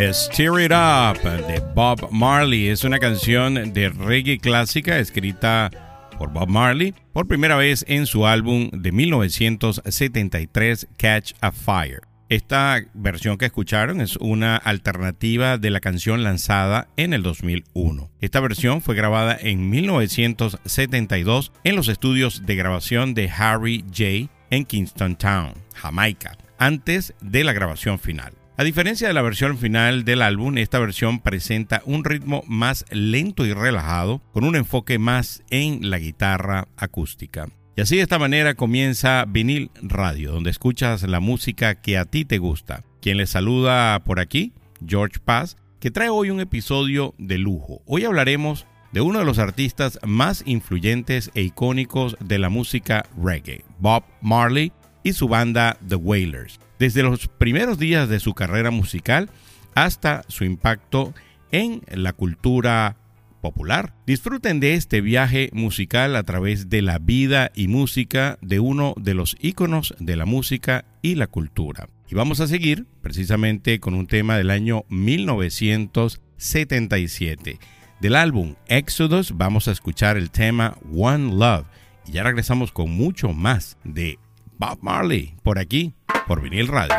Tear It Up de Bob Marley es una canción de reggae clásica escrita por Bob Marley por primera vez en su álbum de 1973 Catch a Fire. Esta versión que escucharon es una alternativa de la canción lanzada en el 2001. Esta versión fue grabada en 1972 en los estudios de grabación de Harry J. en Kingston Town, Jamaica, antes de la grabación final. A diferencia de la versión final del álbum, esta versión presenta un ritmo más lento y relajado, con un enfoque más en la guitarra acústica. Y así de esta manera comienza Vinil Radio, donde escuchas la música que a ti te gusta. Quien les saluda por aquí, George Paz, que trae hoy un episodio de lujo. Hoy hablaremos de uno de los artistas más influyentes e icónicos de la música reggae, Bob Marley y su banda The Wailers desde los primeros días de su carrera musical hasta su impacto en la cultura popular. Disfruten de este viaje musical a través de la vida y música de uno de los íconos de la música y la cultura. Y vamos a seguir precisamente con un tema del año 1977. Del álbum Exodus vamos a escuchar el tema One Love. Y ya regresamos con mucho más de Bob Marley por aquí, por Vinil Radio.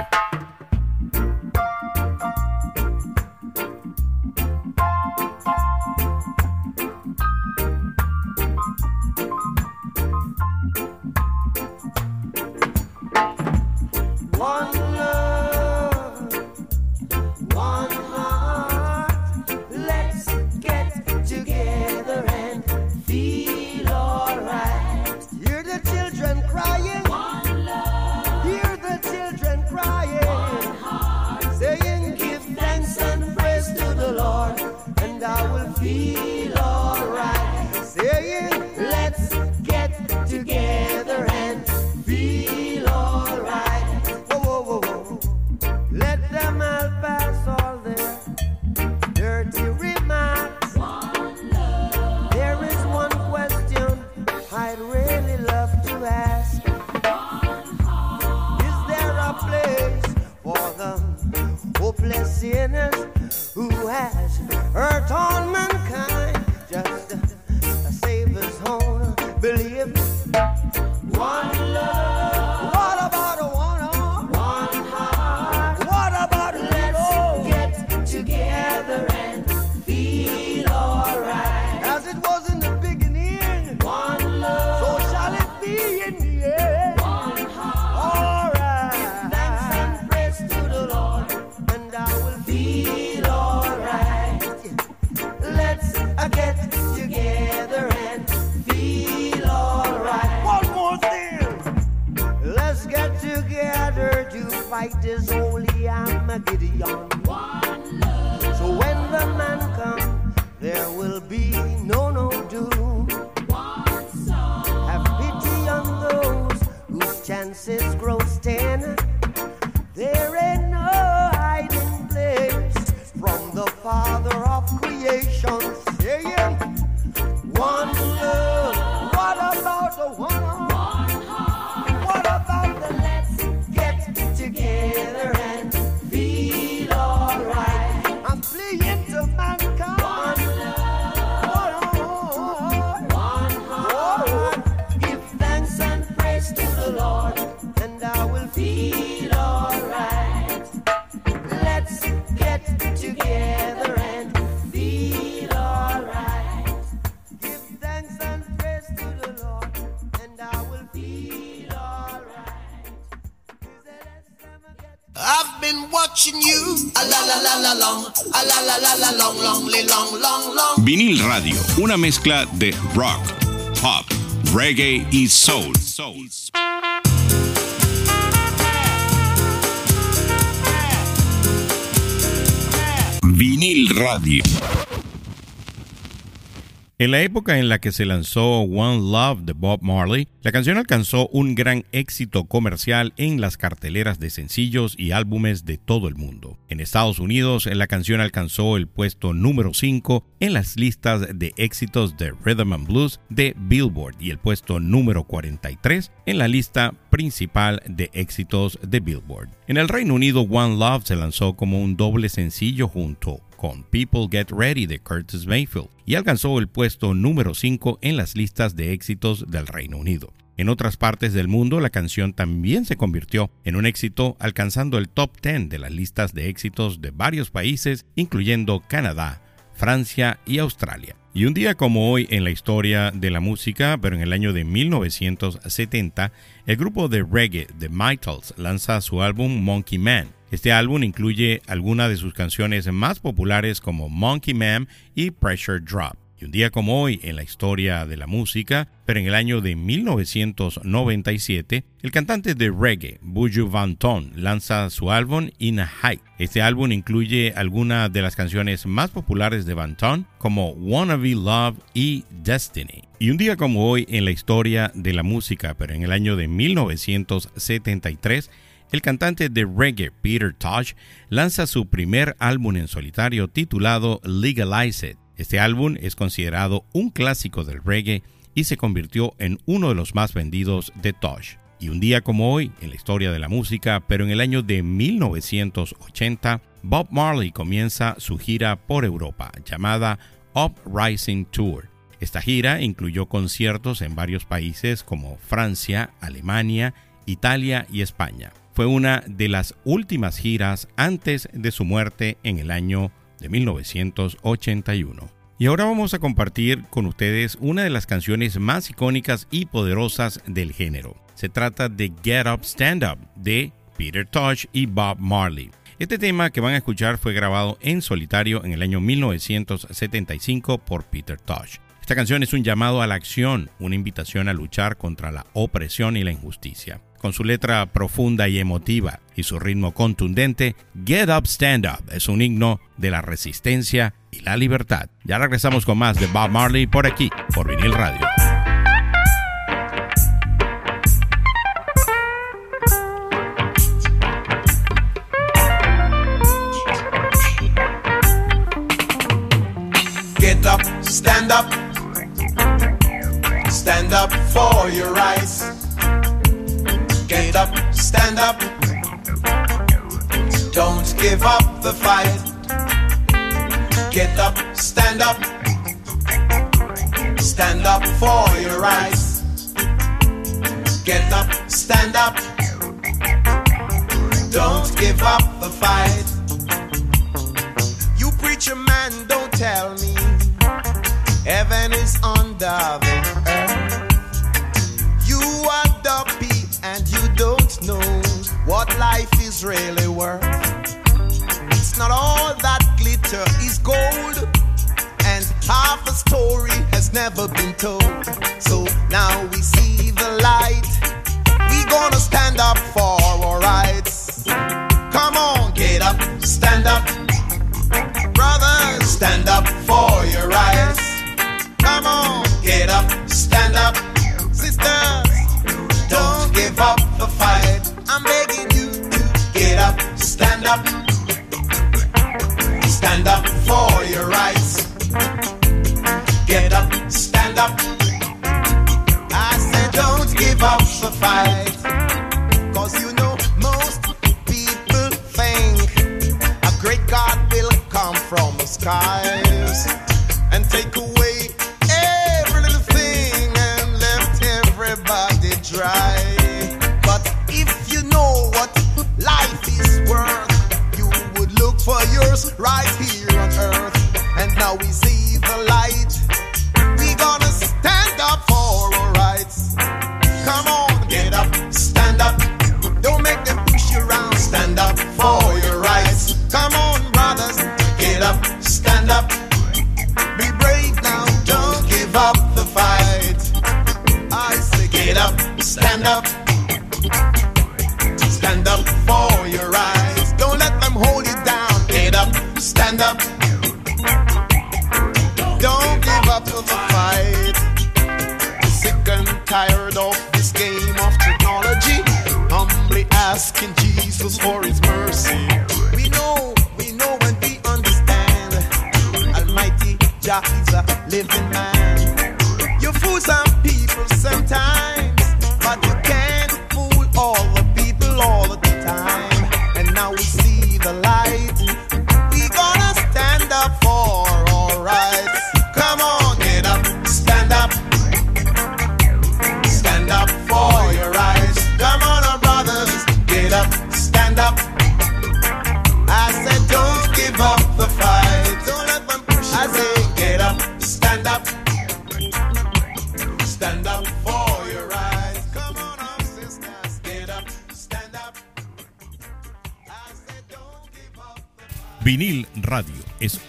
Vinil Radio, una mezcla de rock, pop, reggae y soul. Vinil Radio. En la época en la que se lanzó One Love de Bob Marley, la canción alcanzó un gran éxito comercial en las carteleras de sencillos y álbumes de todo el mundo. En Estados Unidos, la canción alcanzó el puesto número 5 en las listas de éxitos de Rhythm and Blues de Billboard y el puesto número 43 en la lista principal de éxitos de Billboard. En el Reino Unido, One Love se lanzó como un doble sencillo junto con People Get Ready de Curtis Mayfield y alcanzó el puesto número 5 en las listas de éxitos del Reino Unido. En otras partes del mundo, la canción también se convirtió en un éxito, alcanzando el top 10 de las listas de éxitos de varios países, incluyendo Canadá, Francia y Australia. Y un día como hoy en la historia de la música, pero en el año de 1970, el grupo de reggae The Mitals lanza su álbum Monkey Man. Este álbum incluye algunas de sus canciones más populares como Monkey Man y Pressure Drop. Y un día como hoy en la historia de la música, pero en el año de 1997, el cantante de reggae Buju Vanton lanza su álbum In a High. Este álbum incluye algunas de las canciones más populares de Vanton como Wanna Be Love y Destiny. Y un día como hoy en la historia de la música, pero en el año de 1973, el cantante de reggae Peter Tosh lanza su primer álbum en solitario titulado Legalize It. Este álbum es considerado un clásico del reggae y se convirtió en uno de los más vendidos de Tosh. Y un día como hoy, en la historia de la música, pero en el año de 1980, Bob Marley comienza su gira por Europa, llamada Uprising Tour. Esta gira incluyó conciertos en varios países como Francia, Alemania, Italia y España. Fue una de las últimas giras antes de su muerte en el año de 1981. Y ahora vamos a compartir con ustedes una de las canciones más icónicas y poderosas del género. Se trata de Get Up Stand Up de Peter Tosh y Bob Marley. Este tema que van a escuchar fue grabado en solitario en el año 1975 por Peter Tosh. Esta canción es un llamado a la acción, una invitación a luchar contra la opresión y la injusticia. Con su letra profunda y emotiva y su ritmo contundente, Get Up Stand Up es un himno de la resistencia y la libertad. Ya regresamos con más de Bob Marley por aquí, por Vinil Radio. Get up, stand up, stand up for your rights. Get up, stand up. Don't give up the fight. Get up, stand up. Stand up for your rights. Get up, stand up. Don't give up the fight. You preacher man, don't tell me heaven is under the earth. You you don't know what life is really worth. It's not all that glitter is gold, and half a story has never been told. So now we see the light. We gonna stand up for our rights. Come on, get up, stand up. Brothers, stand up for your rights. Come on, get up, stand up. Sisters, stand up. Stand up for your rights. Get up, stand up. I said, don't give up the fight. Cause you know, most people think a great God will come from the skies for right here on earth. And now we see the light. We gonna stand up for our rights. Come on, get up, stand up. Don't make them push you around. Stand up for your rights. Come on,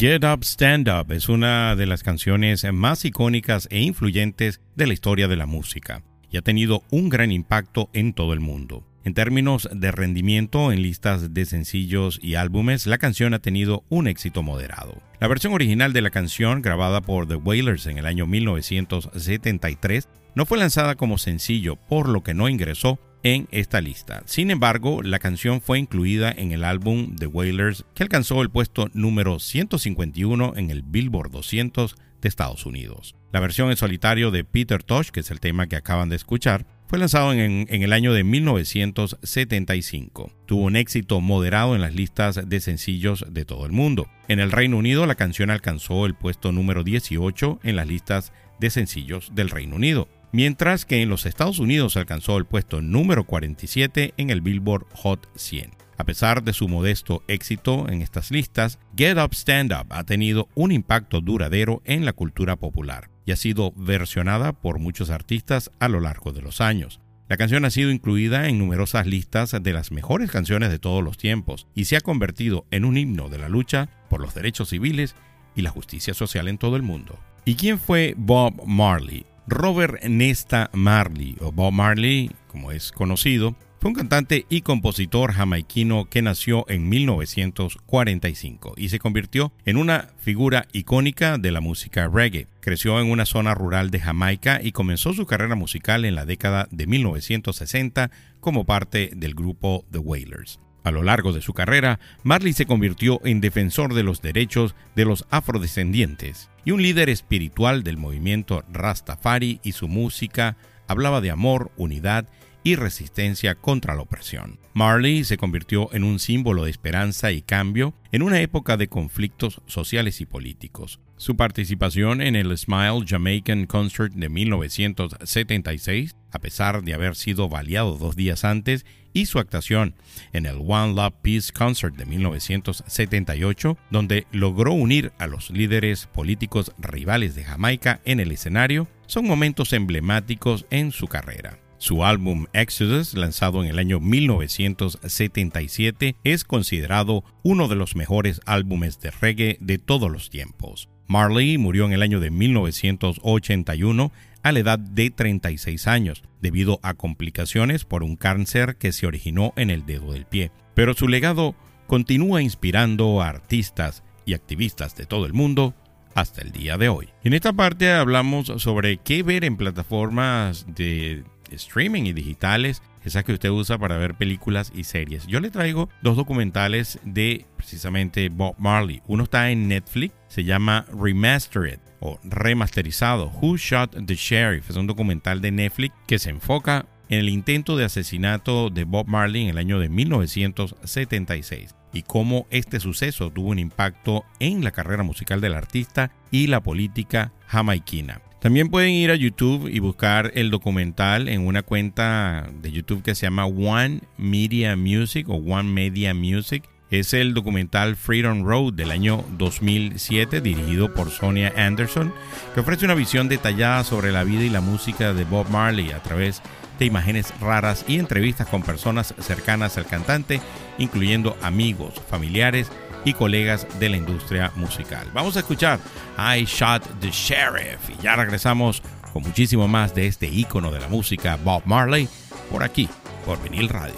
Get Up, Stand Up es una de las canciones más icónicas e influyentes de la historia de la música y ha tenido un gran impacto en todo el mundo. En términos de rendimiento en listas de sencillos y álbumes, la canción ha tenido un éxito moderado. La versión original de la canción, grabada por The Wailers en el año 1973, no fue lanzada como sencillo, por lo que no ingresó en esta lista. Sin embargo, la canción fue incluida en el álbum The Wailers, que alcanzó el puesto número 151 en el Billboard 200 de Estados Unidos. La versión en solitario de Peter Tosh, que es el tema que acaban de escuchar, fue lanzado en, el año de 1975. Tuvo un éxito moderado en las listas de sencillos de todo el mundo. En el Reino Unido la canción alcanzó el puesto número 18 en las listas de sencillos del Reino Unido, mientras que en los Estados Unidos alcanzó el puesto número 47 en el Billboard Hot 100. A pesar de su modesto éxito en estas listas, Get Up Stand Up ha tenido un impacto duradero en la cultura popular y ha sido versionada por muchos artistas a lo largo de los años. La canción ha sido incluida en numerosas listas de las mejores canciones de todos los tiempos y se ha convertido en un himno de la lucha por los derechos civiles y la justicia social en todo el mundo. ¿Y quién fue Bob Marley? Robert Nesta Marley, o Bob Marley, como es conocido, fue un cantante y compositor jamaiquino que nació en 1945 y se convirtió en una figura icónica de la música reggae. Creció en una zona rural de Jamaica y comenzó su carrera musical en la década de 1960 como parte del grupo The Wailers. A lo largo de su carrera, Marley se convirtió en defensor de los derechos de los afrodescendientes y un líder espiritual del movimiento Rastafari y su música hablaba de amor, unidad y resistencia contra la opresión. Marley se convirtió en un símbolo de esperanza y cambio en una época de conflictos sociales y políticos. Su participación en el Smile Jamaican Concert de 1976, a pesar de haber sido baleado dos días antes, y su actuación en el One Love Peace Concert de 1978, donde logró unir a los líderes políticos rivales de Jamaica en el escenario, son momentos emblemáticos en su carrera. Su álbum Exodus, lanzado en el año 1977, es considerado uno de los mejores álbumes de reggae de todos los tiempos. Marley murió en el año de 1981 a la edad de 36 años, debido a complicaciones por un cáncer que se originó en el dedo del pie. Pero su legado continúa inspirando a artistas y activistas de todo el mundo hasta el día de hoy. En esta parte hablamos sobre qué ver en plataformas de streaming y digitales, que usted usa para ver películas y series. Yo le traigo dos documentales de precisamente Bob Marley. Uno está en Netflix, se llama Remastered o remasterizado, Who Shot the Sheriff. Es un documental de Netflix que se enfoca en el intento de asesinato de Bob Marley en el año de 1976 y cómo este suceso tuvo un impacto en la carrera musical del artista y la política jamaiquina. También pueden ir a YouTube y buscar el documental en una cuenta de YouTube que se llama One Media Music o One Media Music. Es el documental Freedom Road del año 2007 dirigido por Sonia Anderson que ofrece una visión detallada sobre la vida y la música de Bob Marley a través de imágenes raras y entrevistas con personas cercanas al cantante, incluyendo amigos, familiares y colegas de la industria musical. Vamos a escuchar I Shot the Sheriff y ya regresamos con muchísimo más de este ícono de la música, Bob Marley, por aquí, por Vinil Radio.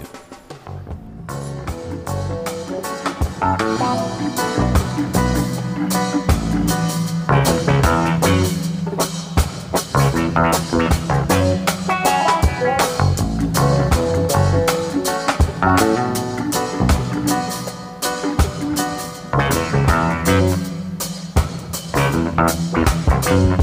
Thanks.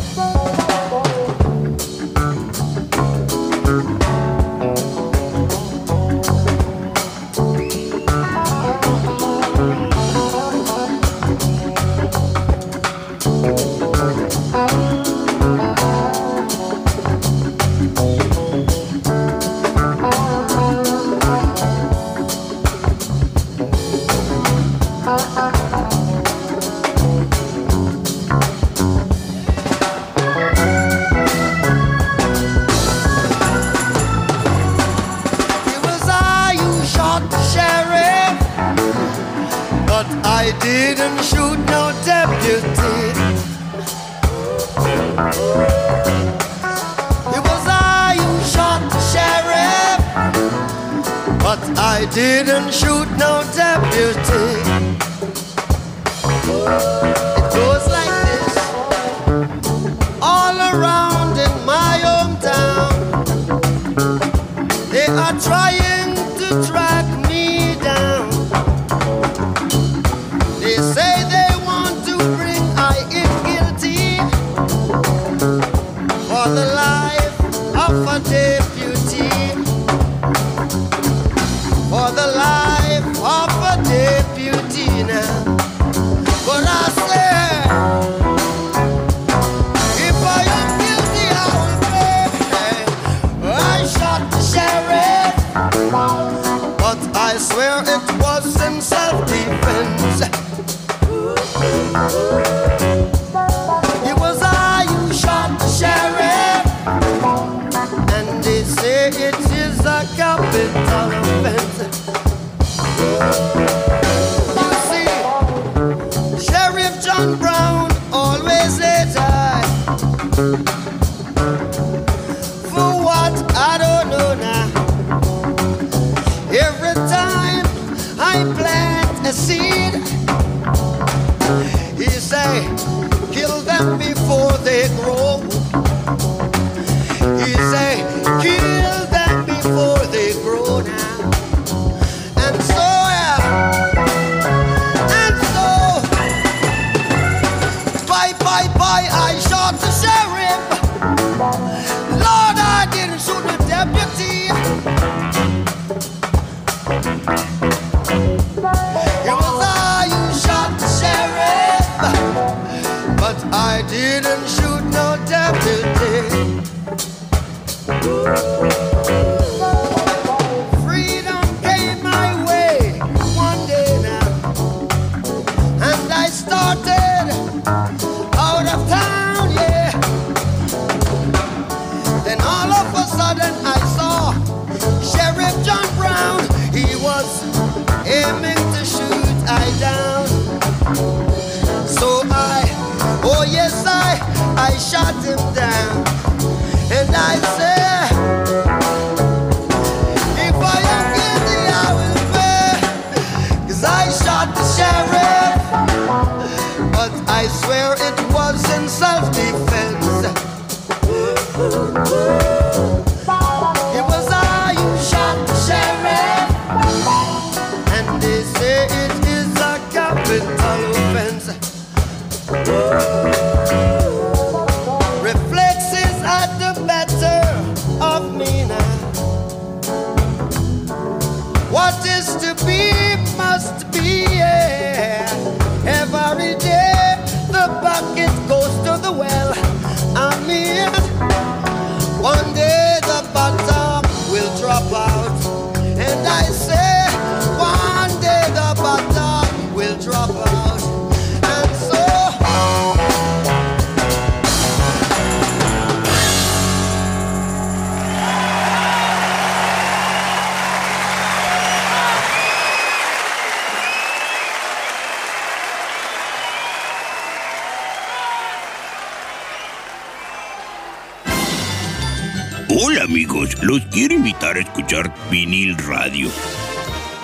Vinil radio.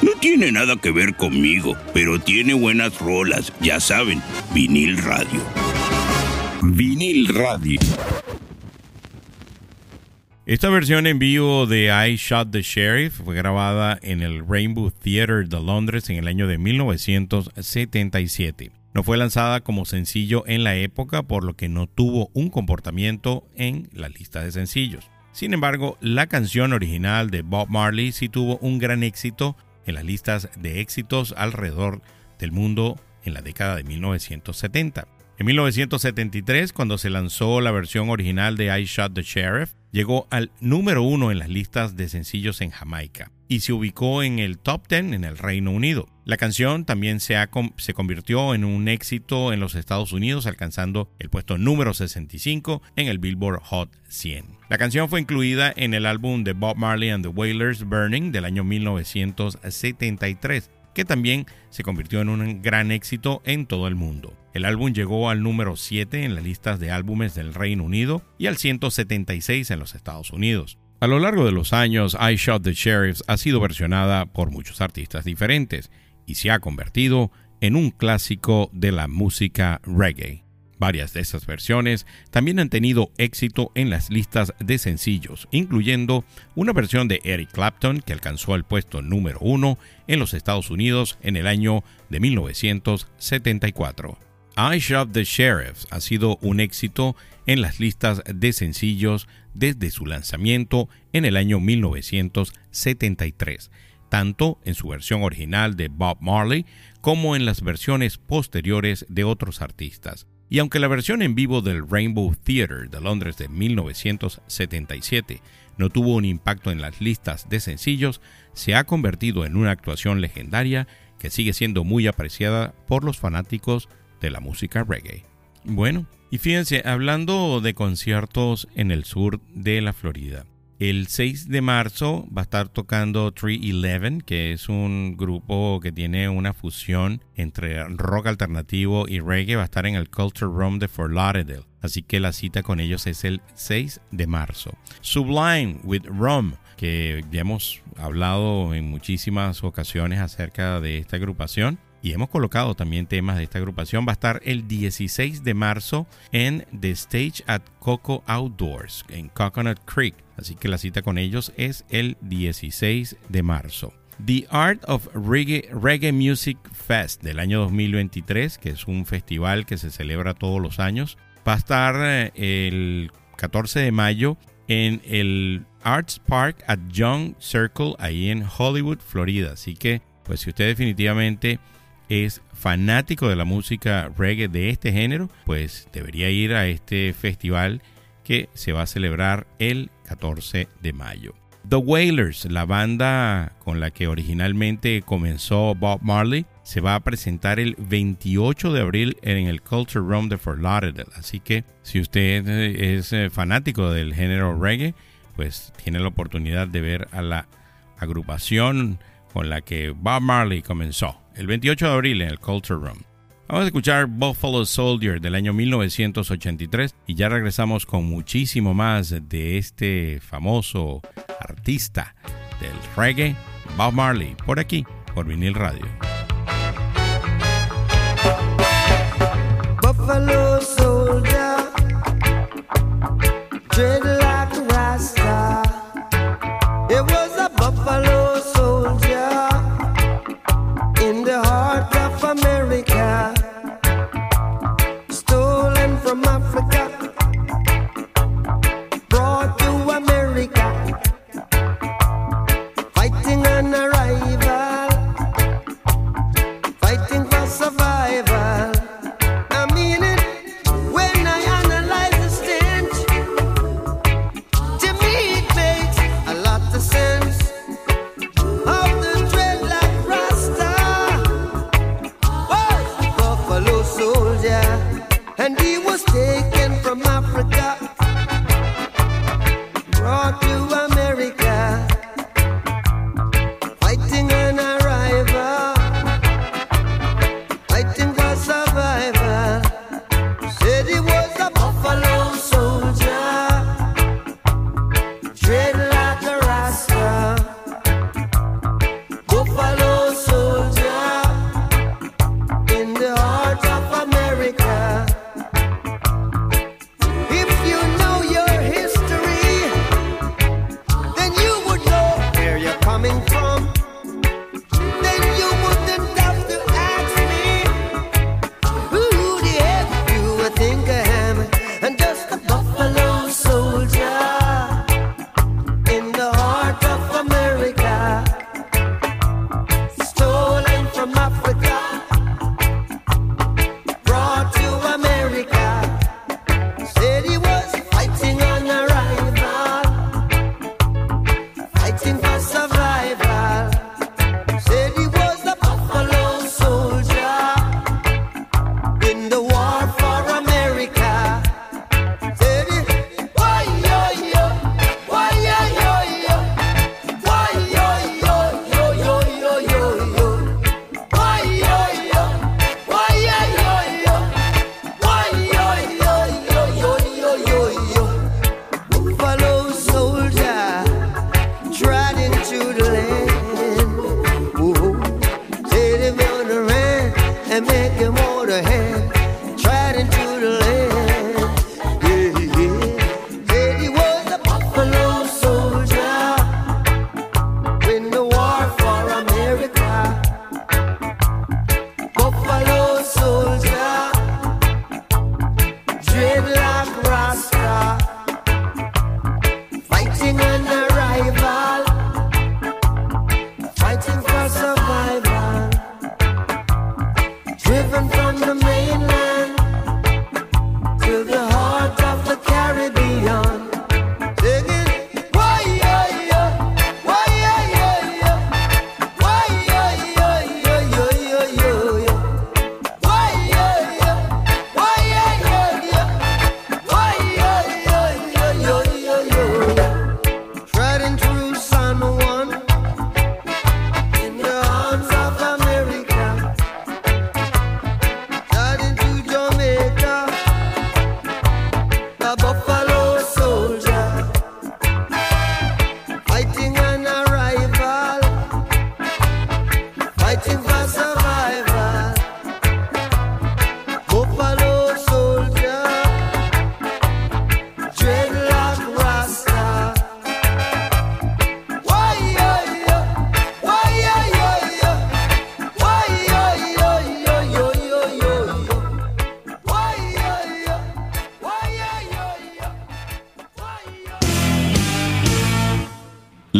No tiene nada que ver conmigo, pero tiene buenas rolas, ya saben, vinil radio. Vinil radio. Esta versión en vivo de I Shot the Sheriff fue grabada en el Rainbow Theatre de Londres en el año de 1977. No fue lanzada como sencillo en la época, por lo que no tuvo un comportamiento en la lista de sencillos. Sin embargo, la canción original de Bob Marley sí tuvo un gran éxito en las listas de éxitos alrededor del mundo en la década de 1970. En 1973, cuando se lanzó la versión original de I Shot the Sheriff, llegó al número uno en las listas de sencillos en Jamaica y se ubicó en el top 10 en el Reino Unido. La canción también se, se convirtió en un éxito en los Estados Unidos, alcanzando el puesto número 65 en el Billboard Hot 100. La canción fue incluida en el álbum de Bob Marley and the Wailers Burning del año 1973. Que también se convirtió en un gran éxito en todo el mundo. El álbum llegó al número 7 en las listas de álbumes del Reino Unido y al 176 en los Estados Unidos. A lo largo de los años, I Shot the Sheriffs ha sido versionada por muchos artistas diferentes y se ha convertido en un clásico de la música reggae. Varias de estas versiones también han tenido éxito en las listas de sencillos, incluyendo una versión de Eric Clapton que alcanzó el puesto número uno en los Estados Unidos en el año de 1974. I Shot the Sheriff ha sido un éxito en las listas de sencillos desde su lanzamiento en el año 1973, tanto en su versión original de Bob Marley como en las versiones posteriores de otros artistas. Y aunque la versión en vivo del Rainbow Theatre de Londres de 1977 no tuvo un impacto en las listas de sencillos, se ha convertido en una actuación legendaria que sigue siendo muy apreciada por los fanáticos de la música reggae. Bueno, y fíjense, hablando de conciertos en el sur de la Florida, el 6 de marzo va a estar tocando 311, que es un grupo que tiene una fusión entre rock alternativo y reggae. Va a estar en el Culture Room de Fort Lauderdale. Así que la cita con ellos es el 6 de marzo. Sublime with Rum, que ya hemos hablado en muchísimas ocasiones acerca de esta agrupación y hemos colocado también temas de esta agrupación. Va a estar el 16 de marzo en The Stage at Coco Outdoors en Coconut Creek. Así que la cita con ellos es el 16 de marzo. The Art of Reggae, Music Fest del año 2023, que es un festival que se celebra todos los años, va a estar eh, el 14 de mayo en el Arts Park at Young Circle, ahí en Hollywood, Florida. Así que, pues si usted definitivamente es fanático de la música reggae de este género, pues debería ir a este festival que se va a celebrar el 14 de mayo. The Wailers, la banda con la que originalmente comenzó Bob Marley, se va a presentar el 28 de abril en el Culture Room de Fort Lauderdale. Así que si usted es eh, fanático del género reggae, pues tiene la oportunidad de ver a la agrupación con la que Bob Marley comenzó el 28 de abril en el Culture Room. Vamos a escuchar Buffalo Soldier del año 1983 y ya regresamos con muchísimo más de este famoso artista del reggae, Bob Marley, por aquí, por vinil radio. Buffalo Soldier,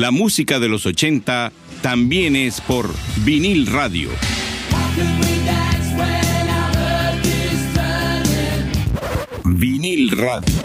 La música de los 80 también es por vinil radio. Vinil radio.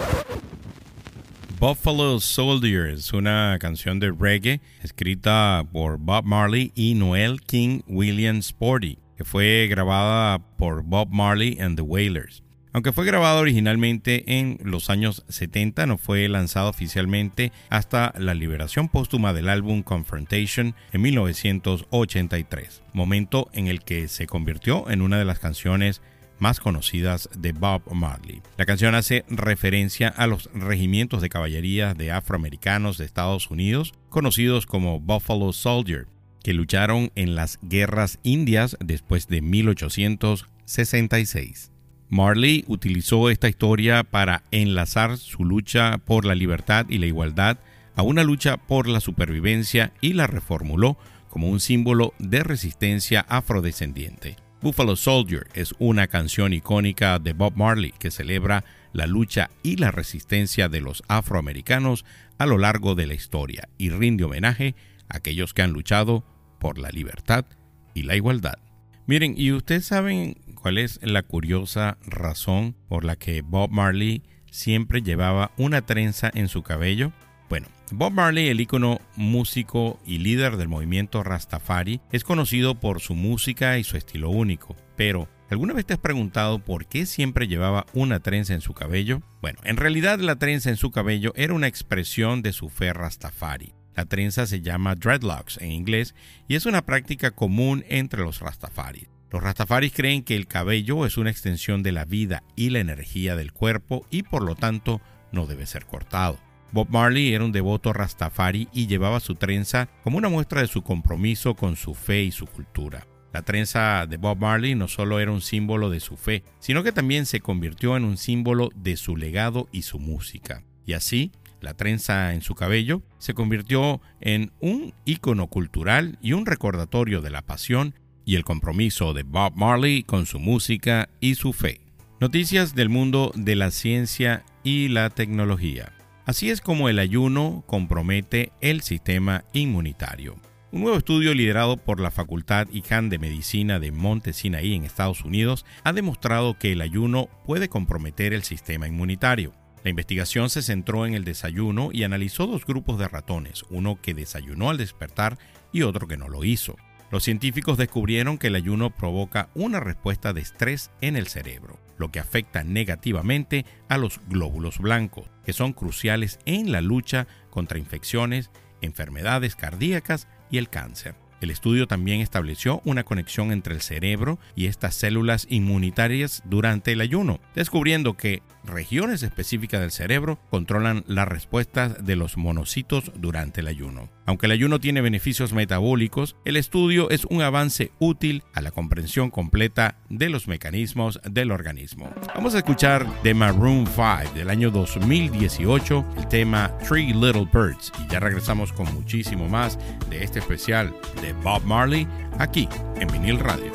Buffalo Soldier es una canción de reggae escrita por Bob Marley y Noel King Williams Sporty, que fue grabada por Bob Marley and the Wailers. Aunque fue grabado originalmente en los años 70, no fue lanzado oficialmente hasta la liberación póstuma del álbum Confrontation en 1983, momento en el que se convirtió en una de las canciones más conocidas de Bob Marley. La canción hace referencia a los regimientos de caballería de afroamericanos de Estados Unidos, conocidos como Buffalo Soldier, que lucharon en las guerras indias después de 1866. Marley utilizó esta historia para enlazar su lucha por la libertad y la igualdad a una lucha por la supervivencia y la reformuló como un símbolo de resistencia afrodescendiente. Buffalo Soldier es una canción icónica de Bob Marley que celebra la lucha y la resistencia de los afroamericanos a lo largo de la historia y rinde homenaje a aquellos que han luchado por la libertad y la igualdad. Miren, ¿y ustedes saben cuál es la curiosa razón por la que Bob Marley siempre llevaba una trenza en su cabello? Bueno, Bob Marley, el ícono músico y líder del movimiento Rastafari, es conocido por su música y su estilo único. Pero, ¿alguna vez te has preguntado por qué siempre llevaba una trenza en su cabello? Bueno, en realidad la trenza en su cabello era una expresión de su fe Rastafari. La trenza se llama dreadlocks en inglés y es una práctica común entre los Rastafari. Los Rastafaris creen que el cabello es una extensión de la vida y la energía del cuerpo y por lo tanto no debe ser cortado. Bob Marley era un devoto rastafari y llevaba su trenza como una muestra de su compromiso con su fe y su cultura. La trenza de Bob Marley no solo era un símbolo de su fe, sino que también se convirtió en un símbolo de su legado y su música. Y así, la trenza en su cabello se convirtió en un ícono cultural y un recordatorio de la pasión y el compromiso de Bob Marley con su música y su fe. Noticias del mundo de la ciencia y la tecnología. Así es como el ayuno compromete el sistema inmunitario. Un nuevo estudio liderado por la Facultad IJAN de Medicina de Monte Sinaí en Estados Unidos ha demostrado que el ayuno puede comprometer el sistema inmunitario. La investigación se centró en el desayuno y analizó dos grupos de ratones, uno que desayunó al despertar y otro que no lo hizo. Los científicos descubrieron que el ayuno provoca una respuesta de estrés en el cerebro, lo que afecta negativamente a los glóbulos blancos, que son cruciales en la lucha contra infecciones, enfermedades cardíacas y el cáncer. El estudio también estableció una conexión entre el cerebro y estas células inmunitarias durante el ayuno, descubriendo que regiones específicas del cerebro controlan las respuestas de los monocitos durante el ayuno. Aunque el ayuno tiene beneficios metabólicos, el estudio es un avance útil a la comprensión completa de los mecanismos del organismo. Vamos a escuchar de Maroon 5 del año 2018 el tema Three Little Birds y ya regresamos con muchísimo más de este especial de Bob Marley aquí en Vinil Radio.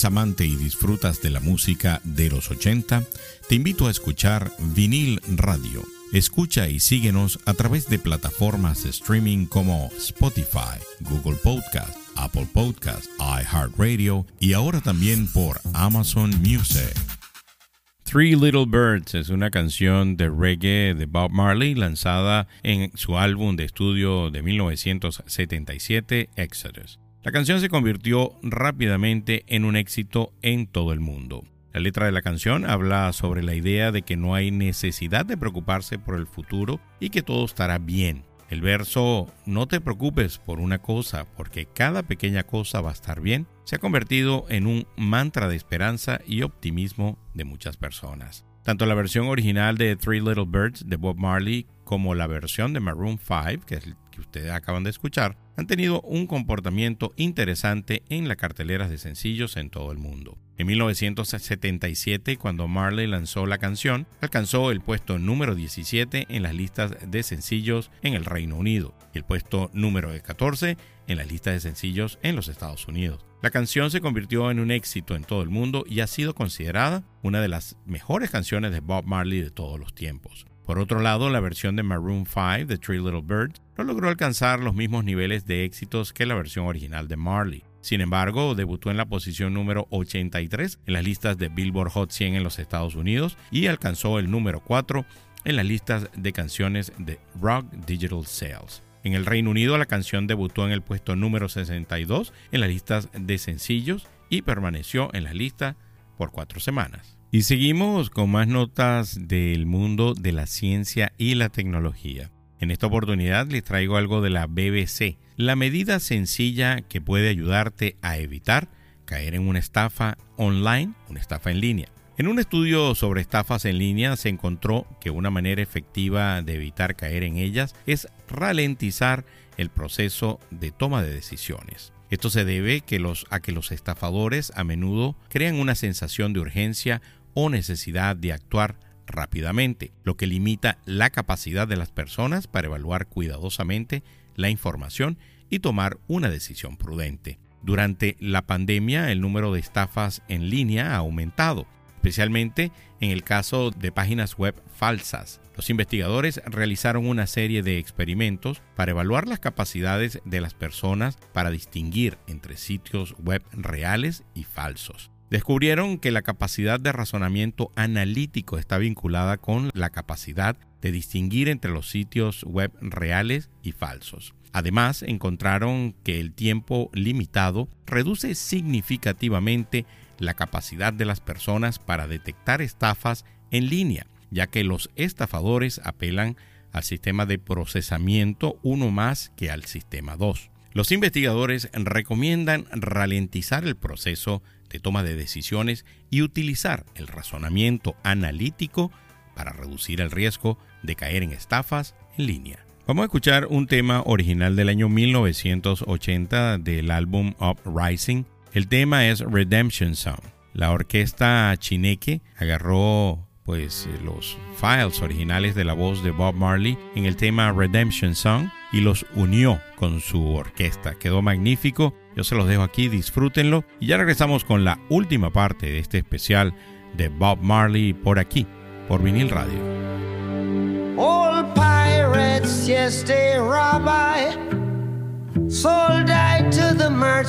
¿Eres amante y disfrutas de la música de los 80? Te invito a escuchar Vinil Radio. Escucha y síguenos a través de plataformas de streaming como Spotify, Google Podcast, Apple Podcast, iHeartRadio y ahora también por Amazon Music. Three Little Birds es una canción de reggae de Bob Marley lanzada en su álbum de estudio de 1977, Exodus. La canción se convirtió rápidamente en un éxito en todo el mundo. La letra de la canción habla sobre la idea de que no hay necesidad de preocuparse por el futuro y que todo estará bien. El verso No te preocupes por una cosa, porque cada pequeña cosa va a estar bien, se ha convertido en un mantra de esperanza y optimismo de muchas personas. Tanto la versión original de Three Little Birds de Bob Marley como la versión de Maroon 5, que es el que ustedes acaban de escuchar, han tenido un comportamiento interesante en las carteleras de sencillos en todo el mundo. En 1977, cuando Marley lanzó la canción, alcanzó el puesto número 17 en las listas de sencillos en el Reino Unido y el puesto número 14 en las listas de sencillos en los Estados Unidos. La canción se convirtió en un éxito en todo el mundo y ha sido considerada una de las mejores canciones de Bob Marley de todos los tiempos. Por otro lado, la versión de Maroon 5 de Three Little Birds no logró alcanzar los mismos niveles de éxitos que la versión original de Marley. Sin embargo, debutó en la posición número 83 en las listas de Billboard Hot 100 en los Estados Unidos y alcanzó el número 4 en las listas de canciones de Rock Digital Sales. En el Reino Unido la canción debutó en el puesto número 62 en las listas de sencillos y permaneció en la lista por cuatro semanas. Y seguimos con más notas del mundo de la ciencia y la tecnología. En esta oportunidad les traigo algo de la BBC, la medida sencilla que puede ayudarte a evitar caer en una estafa online, una estafa en línea. En un estudio sobre estafas en línea se encontró que una manera efectiva de evitar caer en ellas es ralentizar el proceso de toma de decisiones. Esto se debe a que los estafadores a menudo crean una sensación de urgencia o necesidad de actuar rápidamente, lo que limita la capacidad de las personas para evaluar cuidadosamente la información y tomar una decisión prudente. Durante la pandemia, el número de estafas en línea ha aumentado, especialmente en el caso de páginas web falsas. Los investigadores realizaron una serie de experimentos para evaluar las capacidades de las personas para distinguir entre sitios web reales y falsos. Descubrieron que la capacidad de razonamiento analítico está vinculada con la capacidad de distinguir entre los sitios web reales y falsos. Además, encontraron que el tiempo limitado reduce significativamente la capacidad de las personas para detectar estafas en línea, ya que los estafadores apelan al sistema de procesamiento 1 más que al sistema 2. Los investigadores recomiendan ralentizar el proceso de toma de decisiones y utilizar el razonamiento analítico para reducir el riesgo de caer en estafas en línea. Vamos a escuchar un tema original del año 1980 del álbum Uprising. El tema es Redemption Song. La orquesta chineque agarró pues los files originales de la voz de Bob Marley en el tema Redemption Song y los unió con su orquesta. Quedó magnífico. Yo se los dejo aquí, disfrútenlo. Y ya regresamos con la última parte de este especial de Bob Marley por aquí, por vinil radio. All pirates, yes, they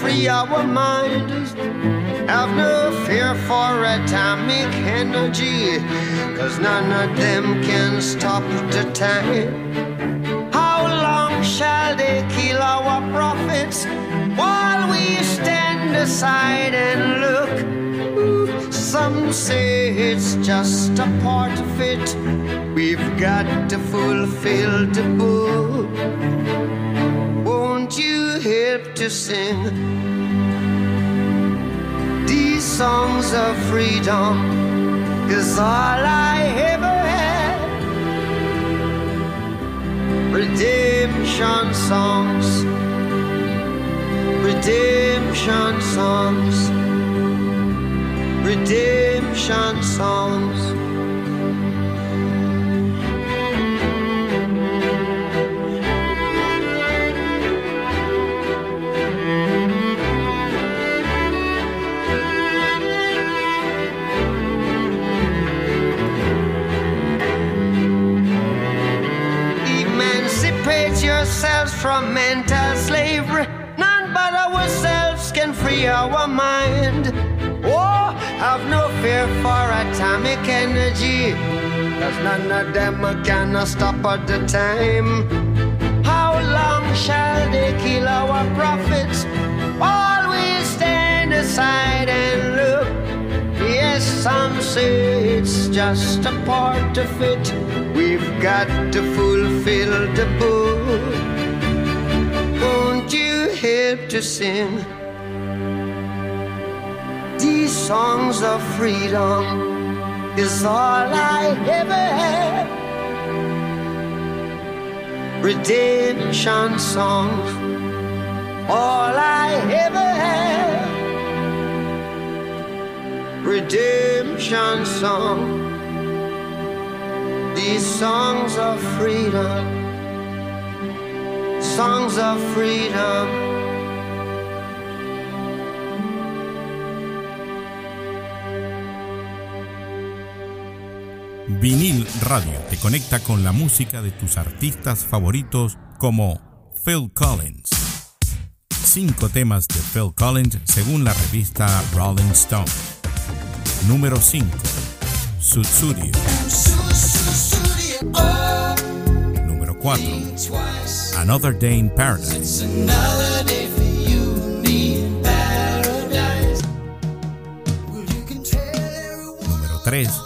free our minds. Have no fear for atomic energy, cause none of them can stop the time. How long shall they kill our prophets while we stand aside and look? Some say it's just a part of it. We've got to fulfill the book. Won't you help to sing these songs of freedom? Is all I ever had. Redemption songs, redemption songs, redemption songs. None of them can stop at the time. How long shall they kill our prophets? Always stand aside and look. Yes, some say it's just a part of it. We've got to fulfill the book. Won't you help to sing these songs of freedom? Is all I ever had. Redemption songs, all I ever had. Redemption songs these songs of freedom, songs of freedom. Vinil Radio te conecta con la música de tus artistas favoritos como Phil Collins. Cinco temas de Phil Collins según la revista Rolling Stone. Número 5. Sutsurio. Número 4. Another Day in Paradise. Número 3.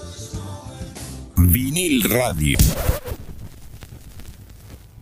Vinil Radio.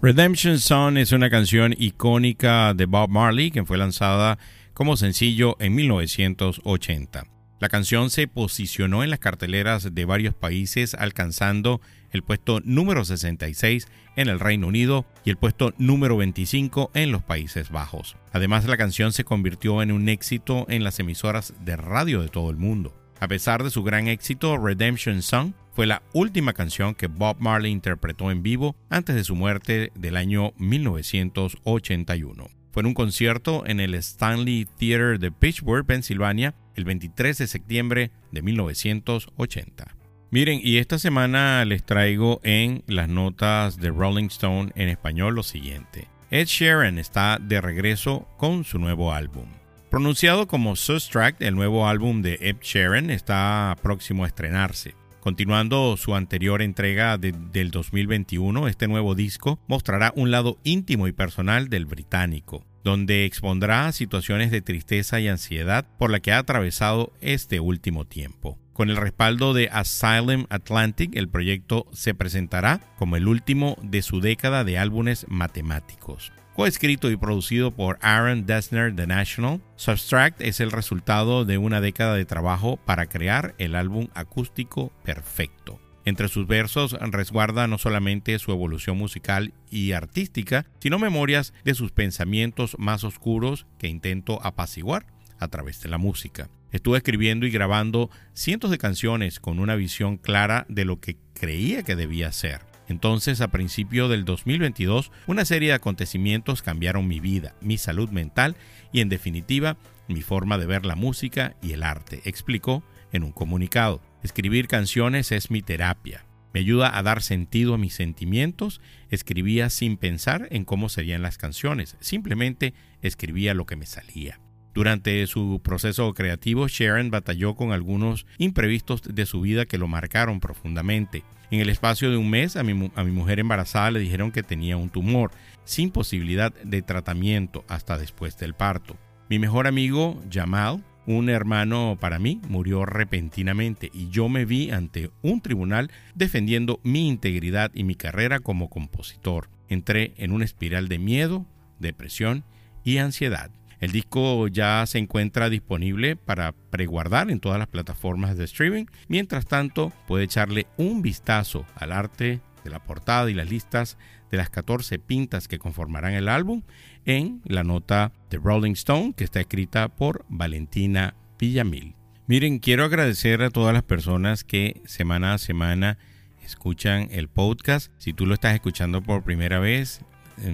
Redemption Song es una canción icónica de Bob Marley que fue lanzada como sencillo en 1980. La canción se posicionó en las carteleras de varios países alcanzando el puesto número 66 en el Reino Unido y el puesto número 25 en los Países Bajos. Además, la canción se convirtió en un éxito en las emisoras de radio de todo el mundo. A pesar de su gran éxito, Redemption Song fue la última canción que Bob Marley interpretó en vivo antes de su muerte del año 1981. Fue en un concierto en el Stanley Theater de Pittsburgh, Pensilvania, el 23 de septiembre de 1980. Miren, y esta semana les traigo en las notas de Rolling Stone en español lo siguiente. Ed Sheeran está de regreso con su nuevo álbum. Pronunciado como Sustract, el nuevo álbum de Ed Sheeran está próximo a estrenarse. Continuando su anterior entrega del 2021, este nuevo disco mostrará un lado íntimo y personal del británico, donde expondrá situaciones de tristeza y ansiedad por la que ha atravesado este último tiempo. Con el respaldo de Asylum Atlantic, el proyecto se presentará como el último de su década de álbumes matemáticos. Coescrito y producido por Aaron Dessner The National, Substract es el resultado de una década de trabajo para crear el álbum acústico perfecto. Entre sus versos resguarda no solamente su evolución musical y artística, sino memorias de sus pensamientos más oscuros que intento apaciguar a través de la música. Estuve escribiendo y grabando cientos de canciones con una visión clara de lo que creía que debía ser. Entonces, a principio del 2022, una serie de acontecimientos cambiaron mi vida, mi salud mental y, en definitiva, mi forma de ver la música y el arte, explicó en un comunicado. Escribir canciones es mi terapia. Me ayuda a dar sentido a mis sentimientos. Escribía sin pensar en cómo serían las canciones, simplemente escribía lo que me salía. Durante su proceso creativo, Sharon batalló con algunos imprevistos de su vida que lo marcaron profundamente. En el espacio de un mes, a mi, a mi, mujer embarazada le dijeron que tenía un tumor, sin posibilidad de tratamiento hasta después del parto. Mi mejor amigo, Jamal, un hermano para mí, murió repentinamente y yo me vi ante un tribunal defendiendo mi integridad y mi carrera como compositor. Entré en una espiral de miedo, depresión y ansiedad. El disco ya se encuentra disponible para preguardar en todas las plataformas de streaming. Mientras tanto, puede echarle un vistazo al arte de la portada y las listas de las 14 pintas que conformarán el álbum en la nota de Rolling Stone que está escrita por Valentina Villamil. Miren, quiero agradecer a todas las personas que semana a semana escuchan el podcast. Si tú lo estás escuchando por primera vez,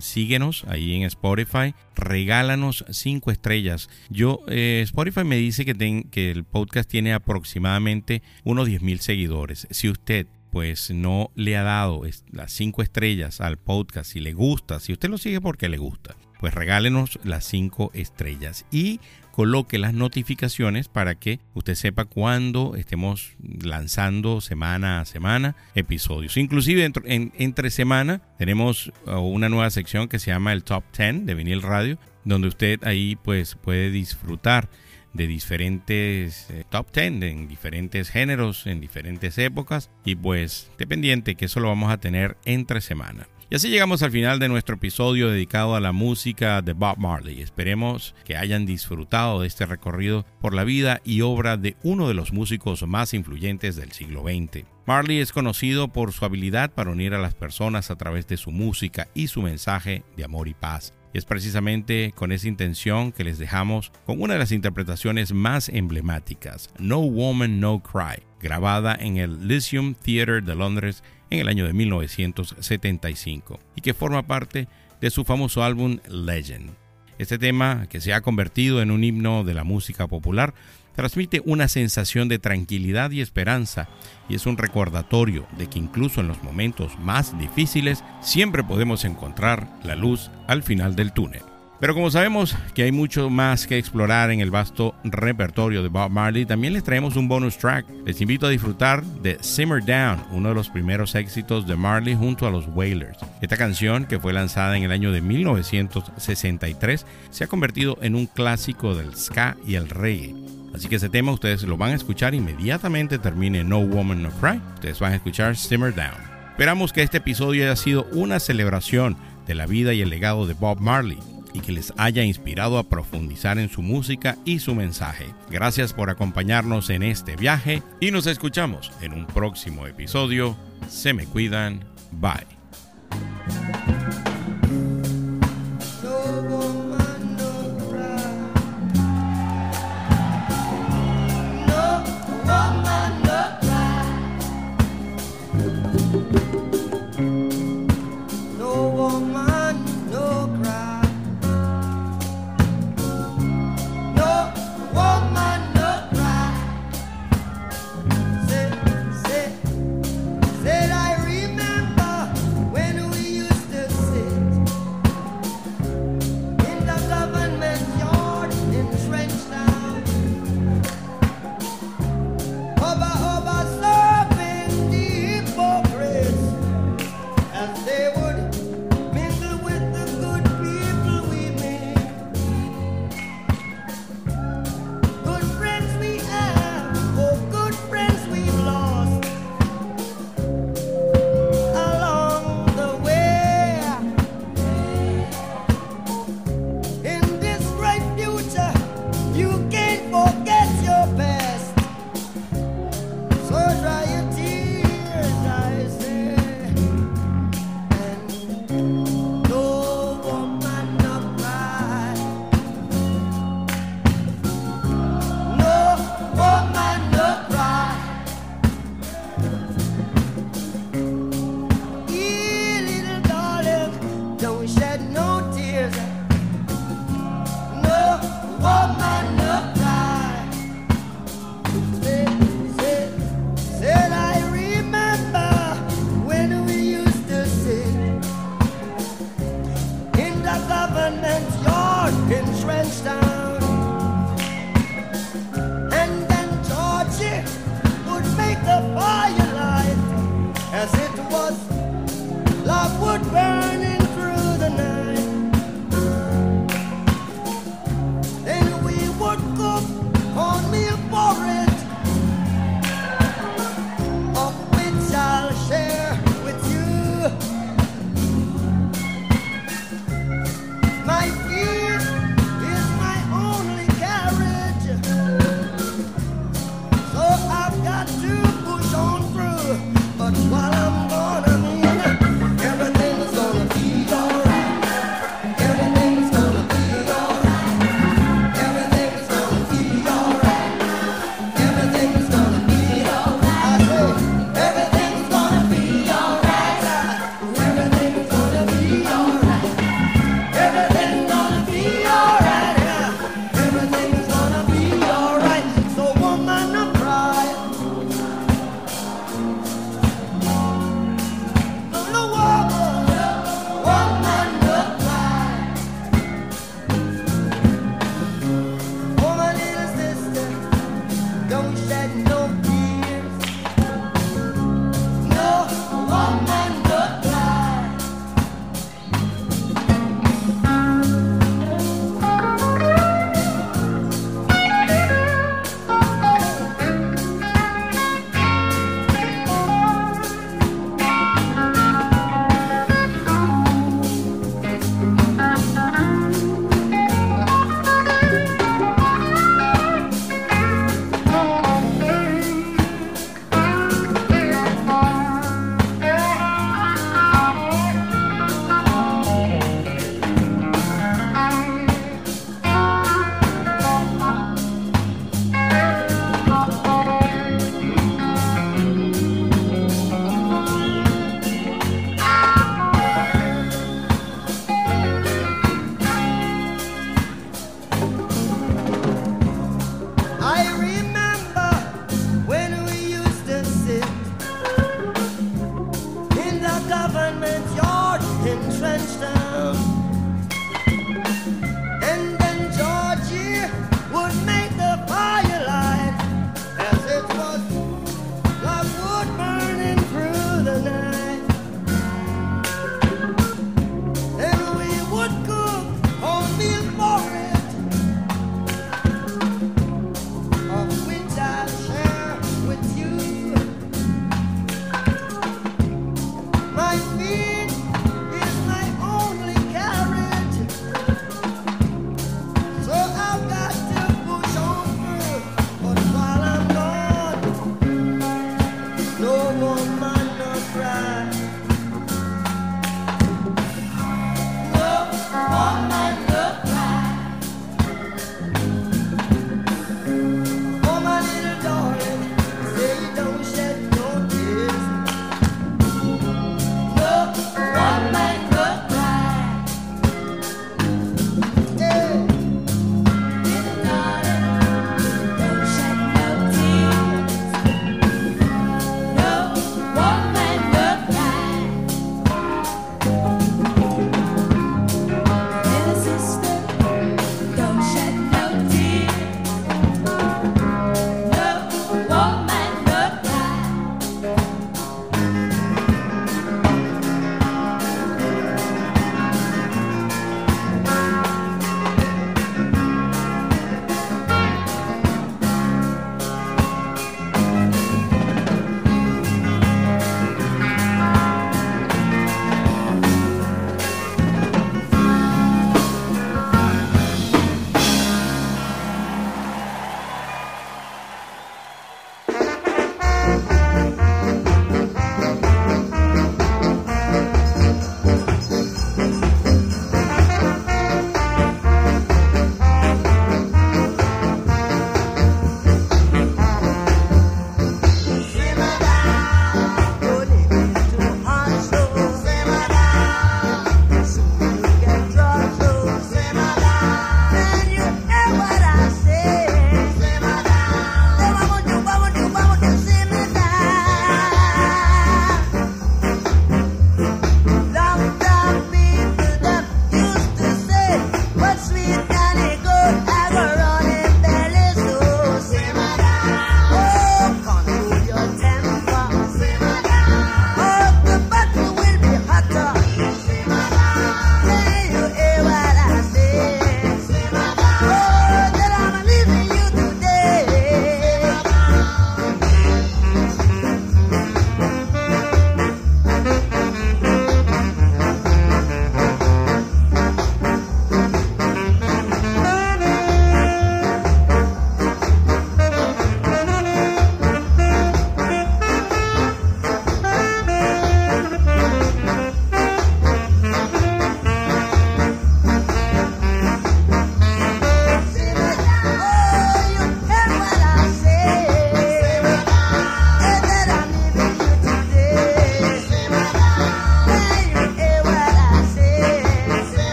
síguenos ahí en Spotify, regálanos cinco estrellas. Yo, eh, Spotify me dice que, que el podcast tiene aproximadamente unos 10 mil seguidores. Si usted pues no le ha dado las cinco estrellas al podcast, si le gusta, si usted lo sigue porque le gusta, pues regálenos las cinco estrellas y coloque las notificaciones para que usted sepa cuándo estemos lanzando semana a semana episodios. Inclusive entre semana tenemos uh, una nueva sección que se llama el Top 10 de Vinil Radio, donde usted ahí pues puede disfrutar de diferentes eh, top 10 en diferentes géneros, en diferentes épocas y pues dependiente que eso lo vamos a tener entre semana. Y así llegamos al final de nuestro episodio dedicado a la música de Bob Marley. Esperemos que hayan disfrutado de este recorrido por la vida y obra de uno de los músicos más influyentes del siglo XX. Marley es conocido por su habilidad para unir a las personas a través de su música y su mensaje de amor y paz. Y es precisamente con esa intención que les dejamos con una de las interpretaciones más emblemáticas, No Woman, No Cry, grabada en el Lyceum Theatre de Londres en el año de 1975 y que forma parte de su famoso álbum Legend. Este tema, que se ha convertido en un himno de la música popular, transmite una sensación de tranquilidad y esperanza y es un recordatorio de que incluso en los momentos más difíciles siempre podemos encontrar la luz al final del túnel. Pero como sabemos que hay mucho más que explorar en el vasto repertorio de Bob Marley, también les traemos un bonus track. Les invito a disfrutar de Simmer Down, uno de los primeros éxitos de Marley junto a los Wailers. Esta canción, que fue lanzada en el año de 1963, se ha convertido en un clásico del ska y el reggae. Así que ese tema ustedes lo van a escuchar inmediatamente termine No Woman No Cry. Ustedes van a escuchar Simmer Down. Esperamos que este episodio haya sido una celebración de la vida y el legado de Bob Marley y que les haya inspirado a profundizar en su música y su mensaje. Gracias por acompañarnos en este viaje y nos escuchamos en un próximo episodio. Se me cuidan. Bye.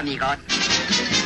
Amigos.